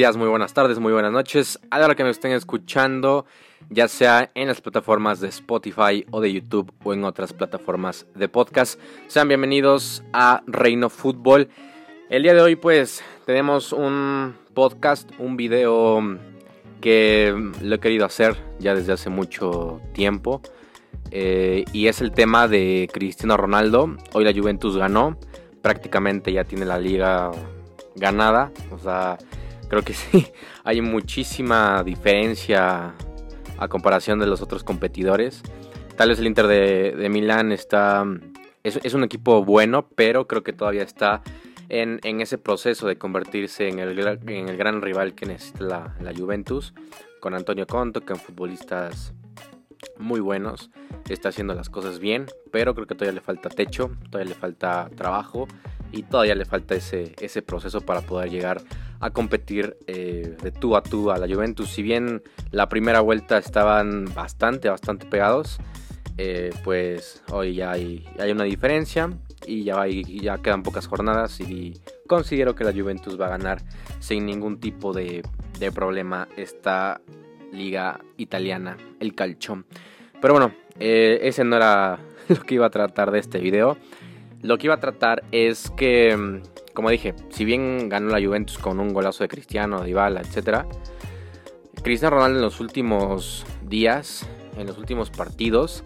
muy buenas tardes, muy buenas noches. A la hora que me estén escuchando, ya sea en las plataformas de Spotify o de YouTube o en otras plataformas de podcast, sean bienvenidos a Reino Fútbol. El día de hoy pues tenemos un podcast, un video que lo he querido hacer ya desde hace mucho tiempo. Eh, y es el tema de Cristiano Ronaldo. Hoy la Juventus ganó, prácticamente ya tiene la liga ganada. O sea, creo que sí, hay muchísima diferencia a comparación de los otros competidores. Tal vez el Inter de, Milán está... Es, un equipo bueno, pero creo que todavía está en, ese proceso de convertirse en el, en el gran rival que necesita la, la Juventus. Con Antonio Conto, son futbolistas muy buenos. Está haciendo las cosas bien, pero creo que todavía le falta techo, todavía le falta trabajo y todavía le falta ese, ese proceso para poder llegar a competir eh, de tú a tú a la Juventus. Si bien la primera vuelta estaban bastante, bastante pegados, eh, pues hoy ya hay, hay, una diferencia y ya, ya quedan pocas jornadas y considero que la Juventus va a ganar sin ningún tipo de, de problema esta liga italiana, el calcio. Pero bueno, eh, ese no era lo que iba a tratar de este video. Lo que iba a tratar es que, mm, como dije, si bien ganó la Juventus con un golazo de Cristiano, Dybala, etc. Cristiano Ronaldo en los últimos días, en los últimos partidos,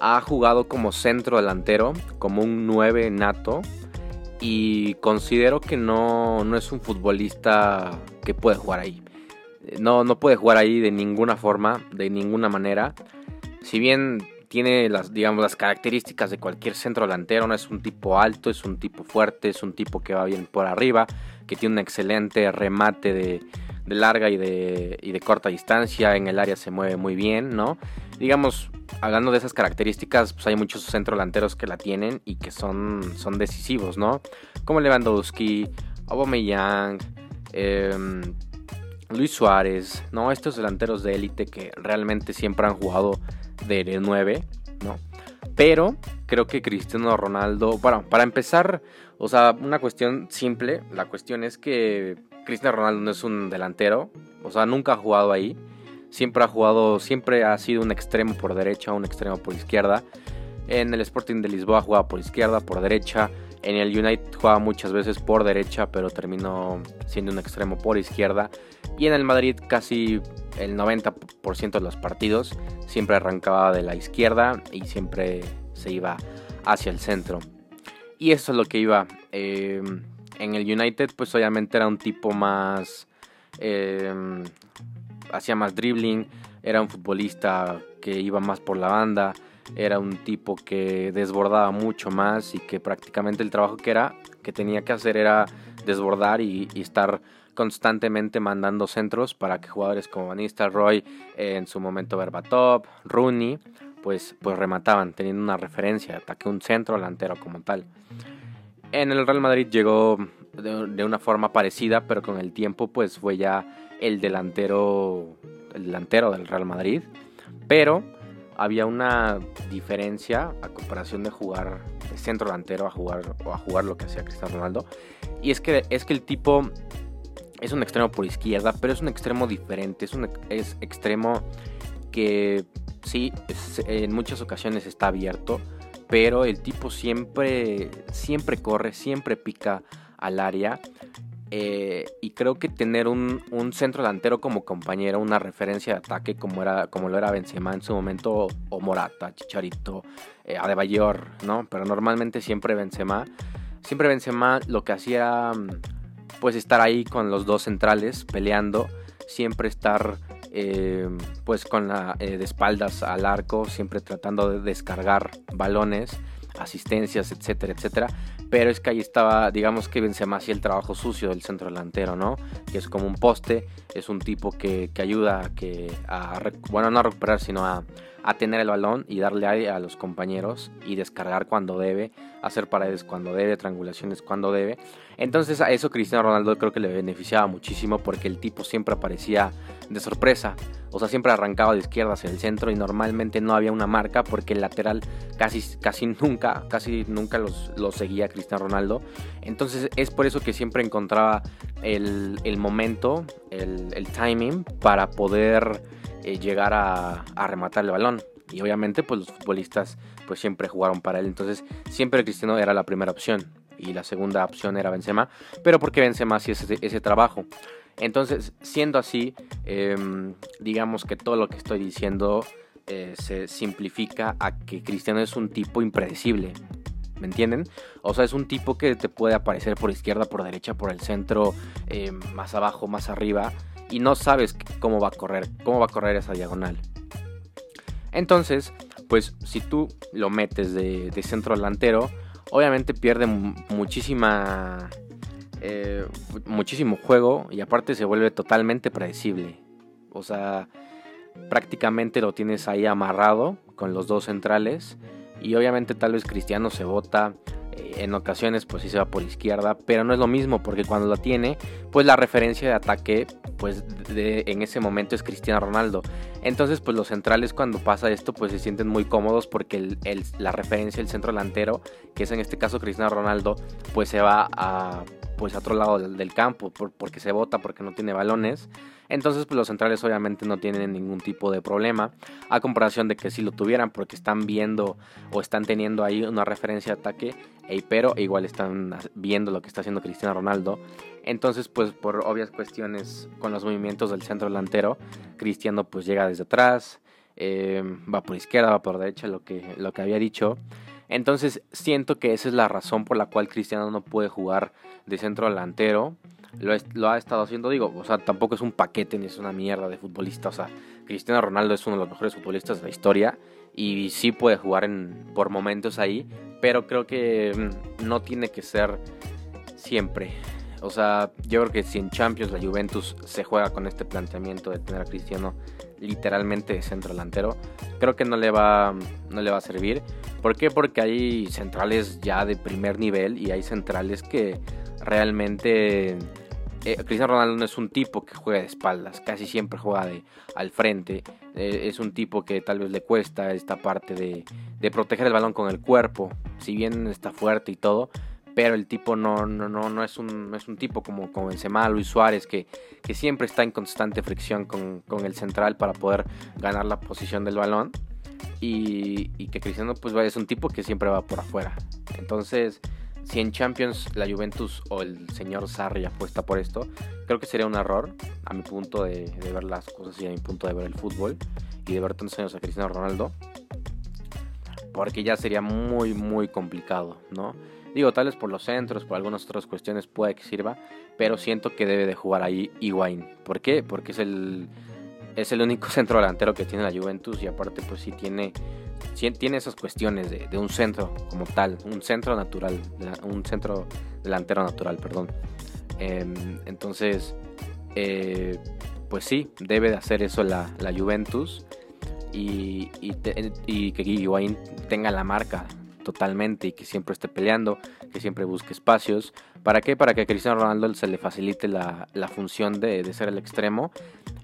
ha jugado como centro delantero, como un 9 nato. Y considero que no, no es un futbolista que puede jugar ahí. No, no puede jugar ahí de ninguna forma, de ninguna manera. Si bien tiene las, digamos, las características de cualquier centro delantero, no es un tipo alto, es un tipo fuerte, es un tipo que va bien por arriba, que tiene un excelente remate de, larga y de, y de corta distancia, en el área se mueve muy bien, ¿no? Digamos, hablando de esas características, pues hay muchos centro delanteros que la tienen y que son, son decisivos, ¿no? Como Lewandowski, Aubameyang, eh, Luis Suárez, ¿no? Estos delanteros de élite que realmente siempre han jugado de 9, ¿no? Pero creo que Cristiano Ronaldo, bueno, para empezar, o sea, una cuestión simple, la cuestión es que Cristiano Ronaldo no es un delantero, o sea, nunca ha jugado ahí, siempre ha jugado, siempre ha sido un extremo por derecha, un extremo por izquierda. En el Sporting de Lisboa jugaba por izquierda, por derecha. En el United jugaba muchas veces por derecha, pero terminó siendo un extremo por izquierda. Y en el Madrid casi el 90% de los partidos siempre arrancaba de la izquierda y siempre se iba hacia el centro. Y eso es lo que iba. Eh, en el United pues obviamente era un tipo más... Eh, hacía más dribbling, era un futbolista que iba más por la banda, era un tipo que desbordaba mucho más y que prácticamente el trabajo que era que tenía que hacer era desbordar y, estar constantemente mandando centros para que jugadores como Van Roy en su momento Berbatov, Rooney, pues, pues remataban, teniendo una referencia, ataque un centro delantero como tal. En el Real Madrid llegó de, de, una forma parecida, pero con el tiempo pues fue ya el delantero, el delantero del Real Madrid. Pero había una diferencia a comparación de jugar centro delantero a jugar o a jugar lo que hacía Cristiano Ronaldo. Y es que, es que el tipo es un extremo por izquierda, pero es un extremo diferente. Es un es extremo que sí, en muchas ocasiones está abierto, pero el tipo siempre, siempre corre, siempre pica al área. Eh, y creo que tener un, centro delantero como compañero, una referencia de ataque como, era, como lo era Benzema en su momento, o Morata, Chicharito, eh, Adebayor, ¿no? Pero normalmente siempre Benzema, siempre Benzema lo que hacía mm, pues estar ahí con los dos centrales peleando, siempre estar eh, pues con la de espaldas al arco, siempre tratando de descargar balones asistencias, etcétera, etcétera. Pero es que ahí estaba, digamos que Benzema hacía el trabajo sucio del centro delantero, ¿no? Que es como un poste, es un tipo que, ayuda a, que, a, bueno, no a recuperar, sino a, a tener el balón y darle aire a los compañeros y descargar cuando debe, hacer paredes cuando debe, triangulaciones cuando debe. Entonces a eso Cristiano Ronaldo creo que le beneficiaba muchísimo porque el tipo siempre aparecía de sorpresa. O sea, siempre arrancaba de izquierda hacia el centro y normalmente no había una marca porque el lateral casi, casi nunca, casi nunca los, seguía Cristiano Ronaldo. Entonces es por eso que siempre encontraba el, momento, el, timing para poder eh, llegar a, rematar el balón. Y obviamente pues los futbolistas pues siempre jugaron para él. Entonces siempre Cristiano era la primera opción. Y la segunda opción era Benzema. Pero porque Benzema hacía ese, ese trabajo. Entonces siendo así em, digamos que todo lo que estoy diciendo eh, se simplifica a que Cristiano es un tipo impredecible. ¿Me entienden? O sea, es un tipo que te puede aparecer por izquierda, por derecha, por el centro, em, más abajo, más arriba. Y no sabes cómo va a correr, cómo va a correr esa diagonal. Entonces, pues si tú lo metes de, centro delantero, obviamente pierde muchísima, eh, muchísimo juego y aparte se vuelve totalmente predecible. O sea, prácticamente lo tienes ahí amarrado con los dos centrales y obviamente tal vez Cristiano se bota en ocasiones pues sí se va por izquierda, pero no es lo mismo porque cuando lo tiene, pues la referencia de ataque pues en ese momento es Cristiano Ronaldo. Entonces pues los centrales cuando pasa esto pues se sienten muy cómodos porque la referencia del centro delantero, que es en este caso Cristiano Ronaldo, pues se va a pues a otro lado del, campo porque se bota, porque no tiene balones. Entonces, pues los centrales obviamente no tienen ningún tipo de problema, a comparación de que si lo tuvieran, porque están viendo o están teniendo ahí una referencia de ataque, pero igual están viendo lo que está haciendo Cristiano Ronaldo. Entonces, pues por obvias cuestiones con los movimientos del centro delantero, Cristiano pues llega desde atrás, eh, va por izquierda, va por derecha, lo que, lo que había dicho. Entonces siento que esa es la razón por la cual Cristiano no puede jugar de centro delantero lo, ha estado haciendo, digo, o sea, tampoco es un paquete ni es una mierda de futbolista, o sea, Cristiano Ronaldo es uno de los mejores futbolistas de la historia y sí puede jugar en, por momentos ahí, pero creo que mm, no tiene que ser siempre. O sea, yo creo que si en Champions la Juventus se juega con este planteamiento de tener a Cristiano literalmente centro delantero, creo que no le va no le va a servir. ¿Por qué? Porque hay centrales ya de primer nivel y hay centrales que realmente eh, Cristiano Ronaldo no es un tipo que juega de espaldas, casi siempre juega de, al frente. Eh, es un tipo que tal vez le cuesta esta parte de, de, proteger el balón con el cuerpo. Si bien está fuerte y todo, pero el tipo no, no, no, no, es, un, es un tipo como, como Benzema, Luis Suárez, que, que siempre está en constante fricción con, con, el central para poder ganar la posición del balón. Y, que Cristiano pues es un tipo que siempre va por afuera. Entonces si en Champions la Juventus o el señor Sarri apuesta por esto, creo que sería un error a mi punto de, ver las cosas y a mi punto de ver el fútbol y de ver tantos años a Cristiano Ronaldo. Porque ya sería muy, muy complicado, ¿no? Digo, tal vez por los centros, por algunas otras cuestiones puede que sirva, pero siento que debe de jugar ahí Higuaín. ¿Por qué? Porque es el, es el único centro delantero que tiene la Juventus y aparte pues sí tiene tiene esas cuestiones de, un centro como tal, un centro natural, un centro delantero natural, perdón. Em, entonces, eh, pues sí, debe de hacer eso la, Juventus y, y, que Higuaín tenga la marca totalmente y que siempre esté peleando, que siempre busque espacios. ¿Para qué? Para que a Cristiano Ronaldo se le facilite la, función de, de, ser el extremo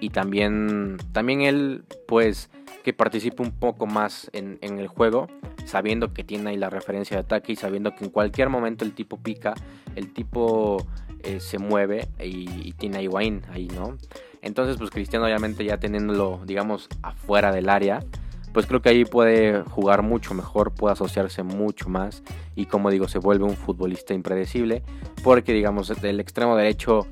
y también, también él pues que participe un poco más en, el juego, sabiendo que tiene ahí la referencia de ataque y sabiendo que en cualquier momento el tipo pica, el tipo eh, se mueve y, tiene a Higuaín ahí, ¿no? Entonces, pues Cristiano obviamente ya teniéndolo, digamos, afuera del área, pues creo que ahí puede jugar mucho mejor, puede asociarse mucho más y como digo, se vuelve un futbolista impredecible, porque digamos, el extremo derecho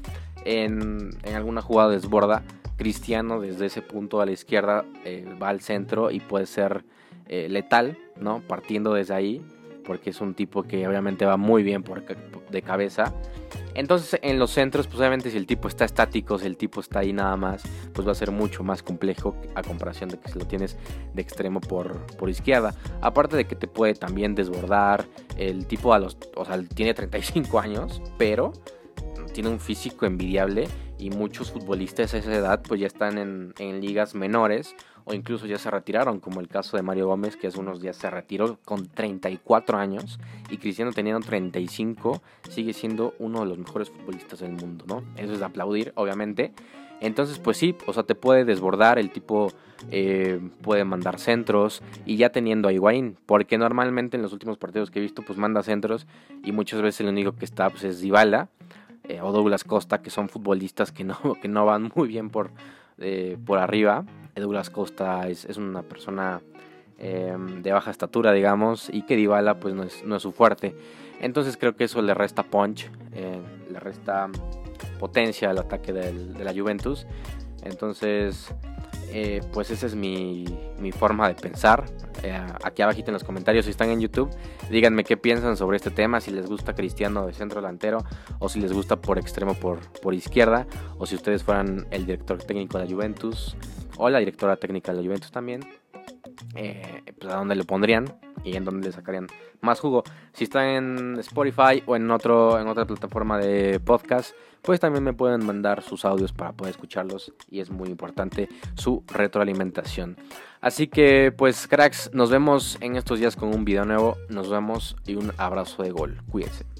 en, en alguna jugada desborda, Cristiano desde ese punto a la izquierda eh, va al centro y puede ser eh, letal, ¿no? Partiendo desde ahí, porque es un tipo que obviamente va muy bien por, de cabeza. Entonces en los centros, pues obviamente si el tipo está estático, si el tipo está ahí nada más, pues va a ser mucho más complejo a comparación de que si lo tienes de extremo por, por izquierda. Aparte de que te puede también desbordar, el tipo a los, o sea, tiene 35 años, pero tiene un físico envidiable y muchos futbolistas a esa edad pues ya están en, ligas menores o incluso ya se retiraron, como el caso de Mario Gómez, que hace unos días se retiró con 34 años y Cristiano teniendo 35, sigue siendo uno de los mejores futbolistas del mundo, ¿no? Eso es de aplaudir, obviamente. Entonces, pues sí, o sea, te puede desbordar, el tipo eh, puede mandar centros y ya teniendo a Higuaín, porque normalmente en los últimos partidos que he visto, pues manda centros y muchas veces el único que está pues, es Dybala eh, o Douglas Costa, que son futbolistas que no, que no van muy bien por, eh, por arriba. Douglas Costa es, una persona em, de baja estatura, digamos, y que Dybala pues no es, no es su fuerte. Entonces creo que eso le resta punch, le resta potencia al ataque de la Juventus. Entonces, eh, pues esa es mi, forma de pensar. Eh, aquí abajito en los comentarios, si están en YouTube, díganme qué piensan sobre este tema, si les gusta Cristiano de centro delantero o si les gusta por extremo por, por izquierda o si ustedes fueran el director técnico de la Juventus o la directora técnica de la Juventus también. Eh, pues a dónde lo pondrían y en dónde le sacarían más jugo. Si están en Spotify o en, otro, en otra plataforma de podcast, pues también me pueden mandar sus audios para poder escucharlos y es muy importante su retroalimentación. Así que pues cracks, nos vemos en estos días con un video nuevo, nos vemos y un abrazo de gol. Cuídense.